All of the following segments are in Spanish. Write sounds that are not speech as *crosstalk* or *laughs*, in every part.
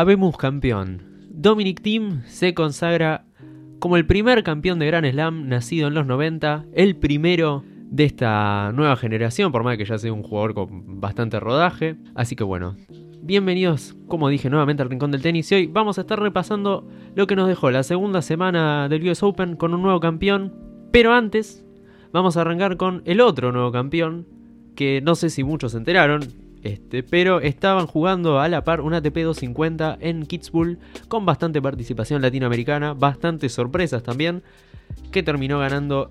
Habemos campeón. Dominic Thiem se consagra como el primer campeón de Grand Slam nacido en los 90, el primero de esta nueva generación, por más que ya sea un jugador con bastante rodaje. Así que bueno, bienvenidos, como dije nuevamente al Rincón del Tenis y hoy vamos a estar repasando lo que nos dejó la segunda semana del US Open con un nuevo campeón. Pero antes, vamos a arrancar con el otro nuevo campeón, que no sé si muchos se enteraron, este, pero estaban jugando a la par un ATP 250 en Kitzbühel con bastante participación latinoamericana, bastantes sorpresas también, que terminó ganando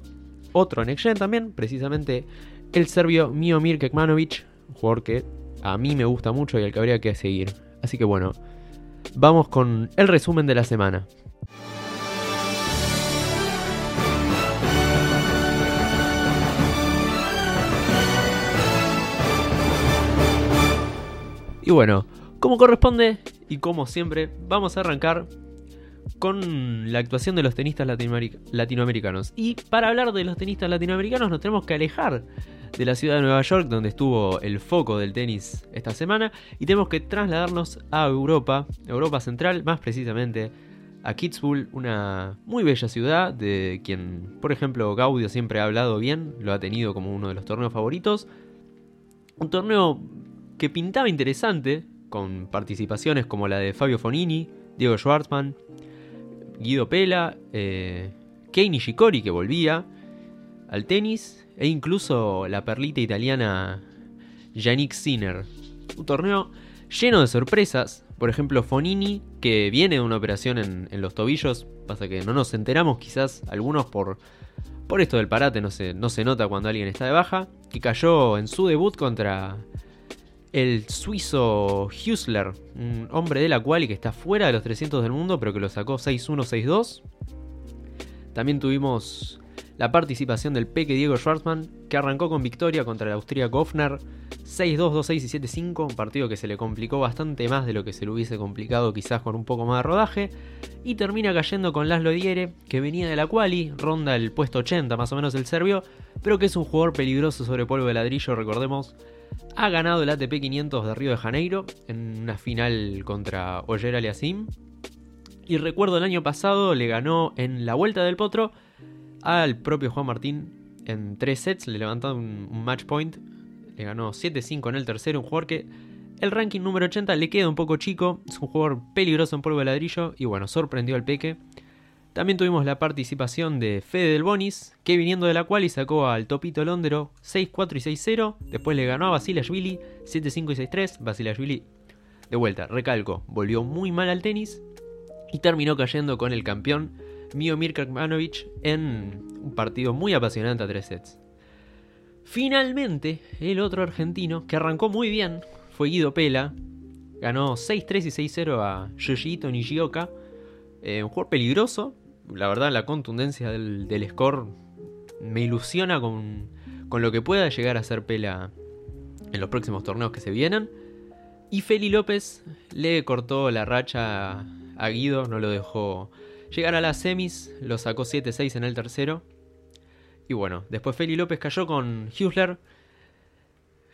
otro Next Gen también, precisamente el serbio Miomir Kekmanovic, un jugador que a mí me gusta mucho y al que habría que seguir. Así que bueno, vamos con el resumen de la semana. Y bueno, como corresponde y como siempre, vamos a arrancar con la actuación de los tenistas latinoamericanos. Y para hablar de los tenistas latinoamericanos nos tenemos que alejar de la ciudad de Nueva York, donde estuvo el foco del tenis esta semana, y tenemos que trasladarnos a Europa, Europa Central, más precisamente a Kitzbühel, una muy bella ciudad de quien, por ejemplo, Gaudio siempre ha hablado bien, lo ha tenido como uno de los torneos favoritos. Un torneo que pintaba interesante, con participaciones como la de Fabio Fonini, Diego Schwartzman, Guido Pela, eh, Kei Nishikori que volvía al tenis e incluso la perlita italiana Yannick Sinner. Un torneo lleno de sorpresas, por ejemplo Fonini que viene de una operación en, los tobillos, pasa que no nos enteramos quizás algunos por, por esto del parate, no se, no se nota cuando alguien está de baja, que cayó en su debut contra el suizo Husler, un hombre de la y que está fuera de los 300 del mundo, pero que lo sacó 6-1, 6-2. También tuvimos la participación del peque Diego Schwartzman, que arrancó con victoria contra el austríaco Hofner 6-2, 2-6 y 7-5, un partido que se le complicó bastante más de lo que se le hubiese complicado quizás con un poco más de rodaje, y termina cayendo con Laszlo Diere, que venía de la quali, ronda el puesto 80 más o menos el serbio, pero que es un jugador peligroso sobre polvo de ladrillo, recordemos, ha ganado el ATP 500 de Río de Janeiro en una final contra Oyer Aliasim. Y recuerdo el año pasado le ganó en la Vuelta del Potro al propio Juan Martín en tres sets, le levantó un, un match point, le ganó 7-5 en el tercero, un jugador que el ranking número 80 le queda un poco chico, es un jugador peligroso en polvo de ladrillo y bueno, sorprendió al peque. También tuvimos la participación de Fede del Bonis, que viniendo de la cual y sacó al Topito Londero 6-4 y 6-0. Después le ganó a Basilashvili 7-5 y 6-3. Basilashvili, de vuelta, recalco, volvió muy mal al tenis y terminó cayendo con el campeón Miomir Krakmanovic en un partido muy apasionante a tres sets. Finalmente, el otro argentino, que arrancó muy bien, fue Guido Pela. Ganó 6-3 y 6-0 a Yoshito Nishioka. Eh, un jugador peligroso, la verdad la contundencia del, score me ilusiona con, con, lo que pueda llegar a ser Pela en los próximos torneos que se vienen. Y Feli López le cortó la racha a Guido, no lo dejó llegar a las semis, lo sacó 7-6 en el tercero. Y bueno, después Feli López cayó con Husler.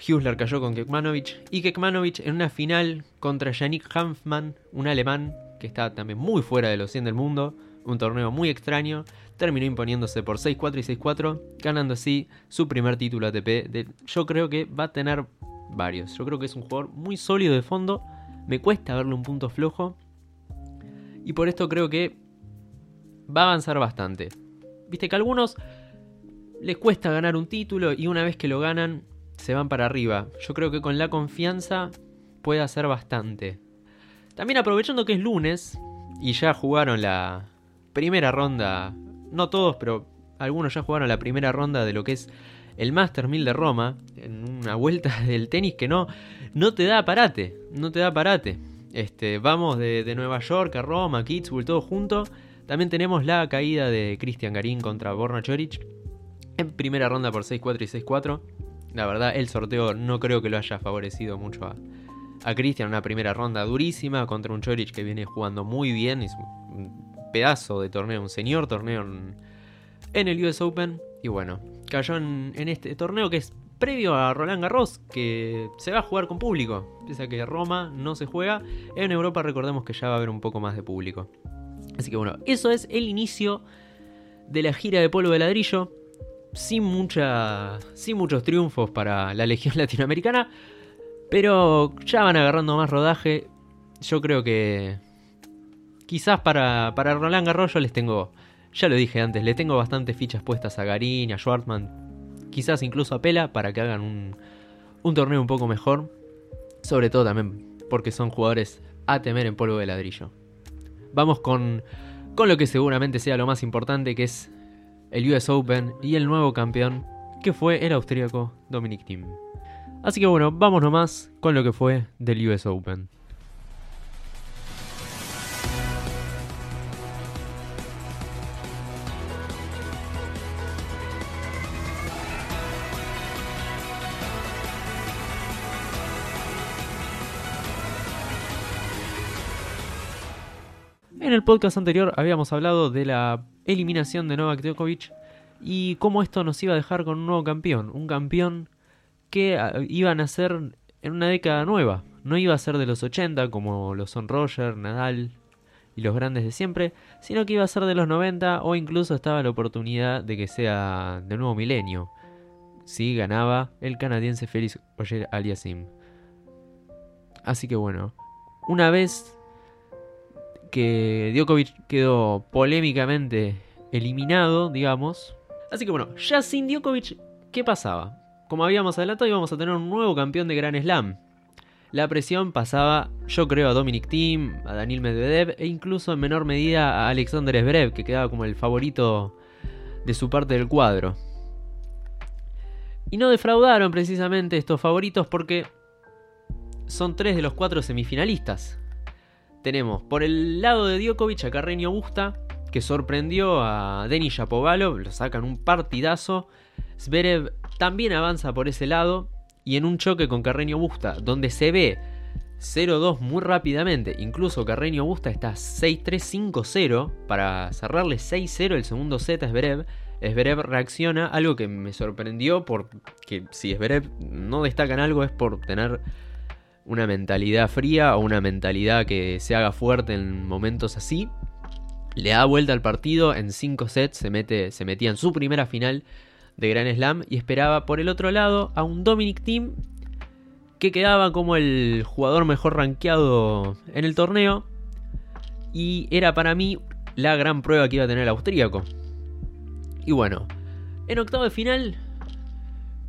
Husler cayó con Kekmanovic. Y Kekmanovic en una final contra Yannick Hanfmann, un alemán que está también muy fuera de los 100 del mundo un torneo muy extraño, terminó imponiéndose por 6-4 y 6-4, ganando así su primer título ATP. yo creo que va a tener varios. Yo creo que es un jugador muy sólido de fondo. Me cuesta verle un punto flojo. Y por esto creo que va a avanzar bastante. Viste que a algunos les cuesta ganar un título y una vez que lo ganan se van para arriba. Yo creo que con la confianza puede hacer bastante. También aprovechando que es lunes y ya jugaron la, primera ronda, no todos, pero algunos ya jugaron la primera ronda de lo que es el Master 1000 de Roma, en una vuelta *laughs* del tenis que no, no te da parate, no te da parate. Este, vamos de, Nueva York a Roma, Kitzbühel, todo junto. También tenemos la caída de Cristian Garín contra Borna Choric en primera ronda por 6-4 y 6-4. La verdad, el sorteo no creo que lo haya favorecido mucho a, a Cristian. Una primera ronda durísima contra un Choric que viene jugando muy bien. Pedazo de torneo, un señor torneo en, el US Open. Y bueno, cayó en, este torneo que es previo a Roland Garros, que se va a jugar con público. Pese a que Roma no se juega, en Europa recordemos que ya va a haber un poco más de público. Así que bueno, eso es el inicio de la gira de polvo de ladrillo. Sin, mucha, sin muchos triunfos para la Legión *laughs* Latinoamericana. Pero ya van agarrando más rodaje. Yo creo que quizás para, para Roland Garros yo les tengo, ya lo dije antes, le tengo bastantes fichas puestas a Garín, a Schwartzman, quizás incluso a Pela para que hagan un, un torneo un poco mejor. Sobre todo también porque son jugadores a temer en polvo de ladrillo. Vamos con, con lo que seguramente sea lo más importante, que es el US Open y el nuevo campeón, que fue el austríaco Dominic Thiem. Así que bueno, vamos nomás con lo que fue del US Open. En el podcast anterior habíamos hablado de la eliminación de Novak Djokovic y cómo esto nos iba a dejar con un nuevo campeón, un campeón que ah, iba a nacer en una década nueva, no iba a ser de los 80 como lo son Roger, Nadal y los grandes de siempre, sino que iba a ser de los 90 o incluso estaba la oportunidad de que sea de nuevo milenio, si ganaba el canadiense Félix Oyer Aliasim. Así que bueno, una vez que Djokovic quedó polémicamente eliminado, digamos. Así que bueno, ya sin Djokovic, ¿qué pasaba? Como habíamos adelantado, íbamos a tener un nuevo campeón de Gran Slam. La presión pasaba, yo creo, a Dominic Thiem, a Daniel Medvedev e incluso en menor medida a Alexander Zverev, que quedaba como el favorito de su parte del cuadro. Y no defraudaron precisamente estos favoritos porque son tres de los cuatro semifinalistas. Tenemos por el lado de Djokovic a Carreño Busta, que sorprendió a Denis Shapovalov, lo sacan un partidazo. Zverev también avanza por ese lado y en un choque con Carreño Busta, donde se ve 0-2 muy rápidamente, incluso Carreño Busta está 6-3-5-0 para cerrarle 6-0 el segundo set a Zverev. Zverev reacciona, algo que me sorprendió porque si Zverev no destaca en algo es por tener una mentalidad fría o una mentalidad que se haga fuerte en momentos así. Le da vuelta al partido, en 5 sets se, mete, se metía en su primera final de Grand Slam y esperaba por el otro lado a un Dominic Team que quedaba como el jugador mejor rankeado en el torneo y era para mí la gran prueba que iba a tener el austríaco. Y bueno, en octavo de final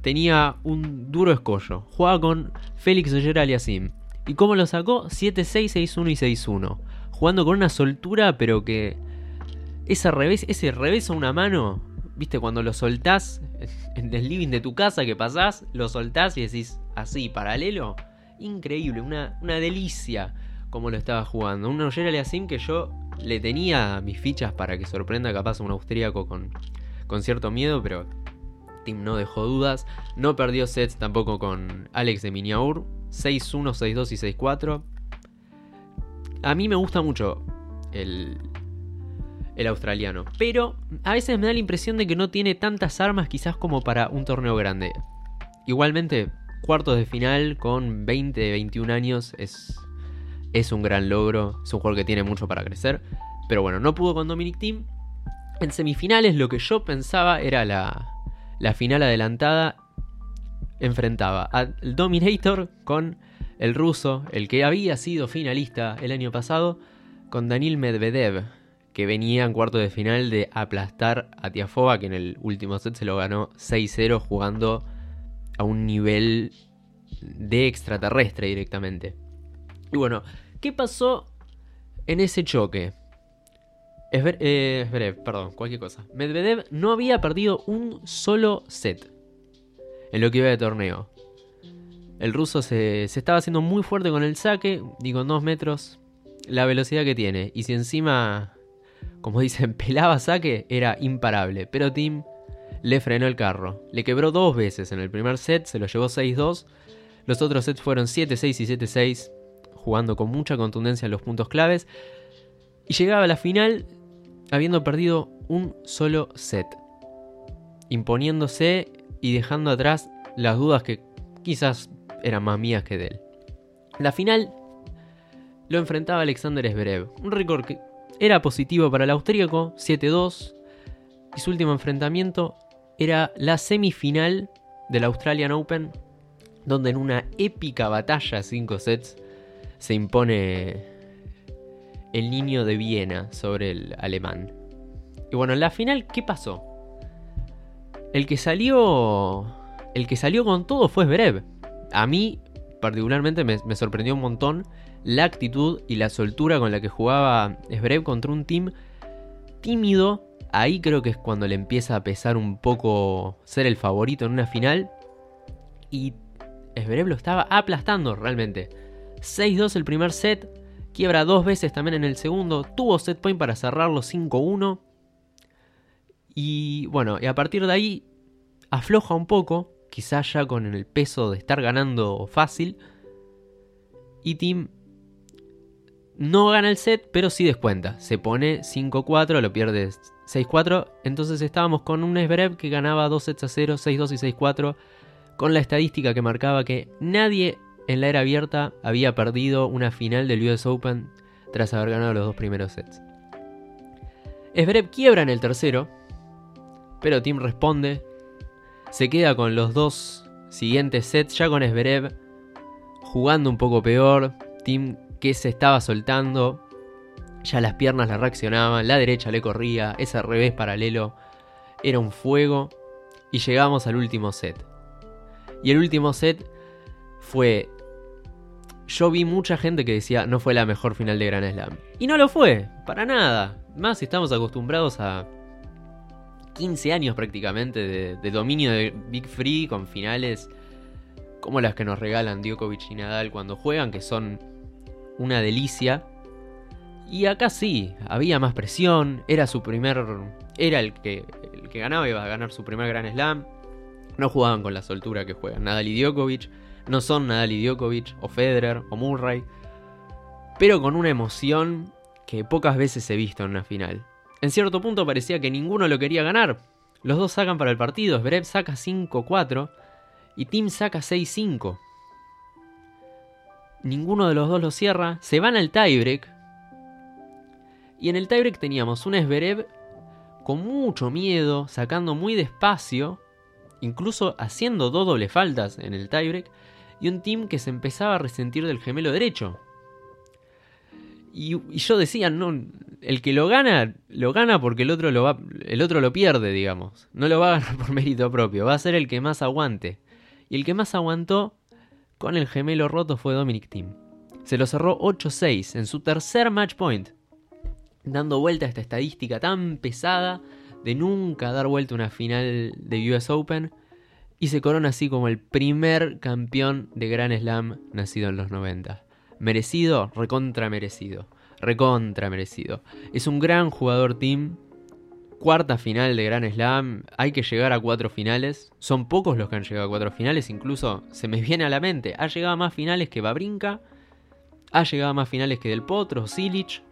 tenía un duro escollo. Jugaba con Félix Oyer Aliasim. ¿Y cómo lo sacó? 7-6, 6-1 y 6-1. Jugando con una soltura, pero que. Esa revés, ese revés a una mano. ¿Viste? Cuando lo soltás *laughs* en el living de tu casa que pasás, lo soltás y decís así, paralelo. Increíble, una, una delicia como lo estaba jugando. Un Oyer Aliasim que yo le tenía mis fichas para que sorprenda capaz a un austríaco con, con cierto miedo, pero Team no dejó dudas. No perdió sets tampoco con Alex de Miniaur. 6-1, 6-2 y 6-4. A mí me gusta mucho el, el australiano. Pero a veces me da la impresión de que no tiene tantas armas quizás como para un torneo grande. Igualmente, cuartos de final con 20, 21 años es, es un gran logro. Es un jugador que tiene mucho para crecer. Pero bueno, no pudo con Dominic Team. En semifinales lo que yo pensaba era la, la final adelantada enfrentaba al Dominator con el ruso, el que había sido finalista el año pasado, con Daniel Medvedev, que venía en cuarto de final de aplastar a Tiafova, que en el último set se lo ganó 6-0 jugando a un nivel de extraterrestre directamente. Y bueno, ¿qué pasó en ese choque? Eh, perdón, cualquier cosa. Medvedev no había perdido un solo set en lo que iba de torneo. El ruso se, se estaba haciendo muy fuerte con el saque y con dos metros la velocidad que tiene. Y si encima, como *laughs* dicen, pelaba saque, era imparable. Pero Tim le frenó el carro. Le quebró dos veces en el primer set, se lo llevó 6-2. Los otros sets fueron 7-6 y 7-6, jugando con mucha contundencia en los puntos claves. Y llegaba a la final habiendo perdido un solo set, imponiéndose y dejando atrás las dudas que quizás eran más mías que de él. La final lo enfrentaba Alexander Zverev, un récord que era positivo para el austríaco, 7-2, y su último enfrentamiento era la semifinal del Australian Open, donde en una épica batalla 5 sets se impone el niño de Viena sobre el alemán. Y bueno, en la final, ¿qué pasó? El que salió. El que salió con todo fue Zverev. A mí, particularmente, me, sorprendió un montón la actitud y la soltura con la que jugaba Zverev contra un team tímido. Ahí creo que es cuando le empieza a pesar un poco ser el favorito en una final. Y Zverev lo estaba aplastando realmente. 6-2 el primer set, quiebra dos veces también en el segundo, tuvo set point para cerrarlo 5-1. Y bueno, y a partir de ahí afloja un poco, quizás ya con el peso de estar ganando fácil. Y Tim no gana el set, pero sí descuenta. Se pone 5-4, lo pierde 6-4. Entonces estábamos con un Esberev que ganaba 2 sets a 0, 6-2 y 6-4. Con la estadística que marcaba que nadie en la era abierta había perdido una final del US Open tras haber ganado los dos primeros sets. Esberev quiebra en el tercero, pero Tim responde. Se queda con los dos siguientes sets, ya con Esberev jugando un poco peor. Tim que se estaba soltando. Ya las piernas le reaccionaban, la derecha le corría, ese revés paralelo era un fuego. Y llegamos al último set. Y el último set fue... Yo vi mucha gente que decía no fue la mejor final de Grand Slam. Y no lo fue, para nada. Más estamos acostumbrados a 15 años prácticamente de, dominio de Big Free con finales como las que nos regalan Djokovic y Nadal cuando juegan, que son una delicia. Y acá sí, había más presión, era su primer... Era el que, el que ganaba, iba a ganar su primer Gran Slam. No jugaban con la soltura que juegan Nadal y Djokovic. No son Nadal y Djokovic, o Federer, o Murray. Pero con una emoción que pocas veces he visto en una final. En cierto punto parecía que ninguno lo quería ganar. Los dos sacan para el partido, Zverev saca 5-4 y Tim saca 6-5. Ninguno de los dos lo cierra, se van al tiebreak. Y en el tiebreak teníamos un Zverev con mucho miedo, sacando muy despacio, incluso haciendo dos doble faltas en el tiebreak, y un Tim que se empezaba a resentir del gemelo derecho. Y, yo decía, no, el que lo gana, lo gana porque el otro lo, va, el otro lo pierde, digamos. No lo va a ganar *laughs* por mérito propio, va a ser el que más aguante. Y el que más aguantó con el gemelo roto fue Dominic Thiem. Se lo cerró 8-6 en su tercer match point, dando vuelta a esta estadística tan pesada de nunca dar vuelta una final de US Open y se corona así como el primer campeón de Grand Slam nacido en los 90. Merecido, recontra merecido. Recontra merecido. Es un gran jugador team. Cuarta final de Grand Slam. Hay que llegar a cuatro finales. Son pocos los que han llegado a cuatro finales. Incluso se me viene a la mente. Ha llegado a más finales que Babrinka. Ha llegado a más finales que Del Potro, Silic.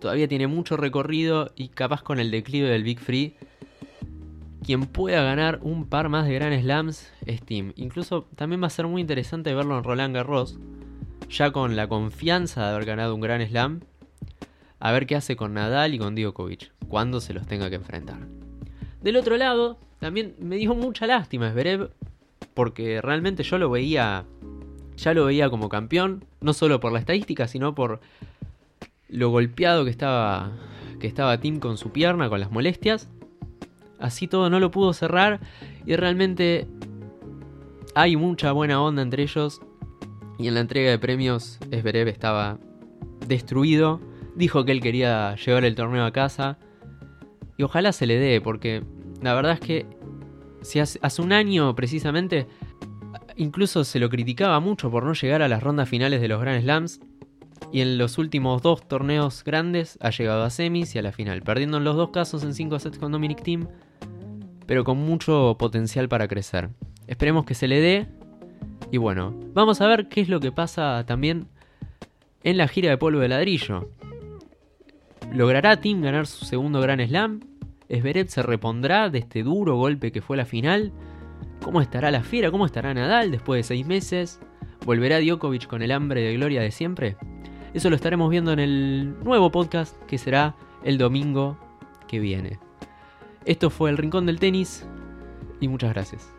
Todavía tiene mucho recorrido y capaz con el declive del Big Free. Quien pueda ganar un par más de Grand Slams es Team. Incluso también va a ser muy interesante verlo en Roland Garros ya con la confianza de haber ganado un gran slam, a ver qué hace con Nadal y con Djokovic, cuando se los tenga que enfrentar. Del otro lado, también me dio mucha lástima Zverev, porque realmente yo lo veía, ya lo veía como campeón, no solo por la estadística, sino por lo golpeado que estaba, que estaba Tim con su pierna, con las molestias. Así todo no lo pudo cerrar y realmente hay mucha buena onda entre ellos. Y en la entrega de premios, Esberev estaba destruido. Dijo que él quería llevar el torneo a casa. Y ojalá se le dé, porque la verdad es que si hace, un año precisamente, incluso se lo criticaba mucho por no llegar a las rondas finales de los Grand Slams. Y en los últimos dos torneos grandes ha llegado a semis y a la final, perdiendo en los dos casos en 5 sets con Dominic Team, pero con mucho potencial para crecer. Esperemos que se le dé y bueno, vamos a ver qué es lo que pasa también en la gira de polvo de ladrillo. ¿Logrará Tim ganar su segundo Gran Slam? ¿Esberet se repondrá de este duro golpe que fue la final? ¿Cómo estará la fiera? ¿Cómo estará Nadal después de seis meses? ¿Volverá Djokovic con el hambre de gloria de siempre? Eso lo estaremos viendo en el nuevo podcast que será el domingo que viene. Esto fue el Rincón del Tenis y muchas gracias.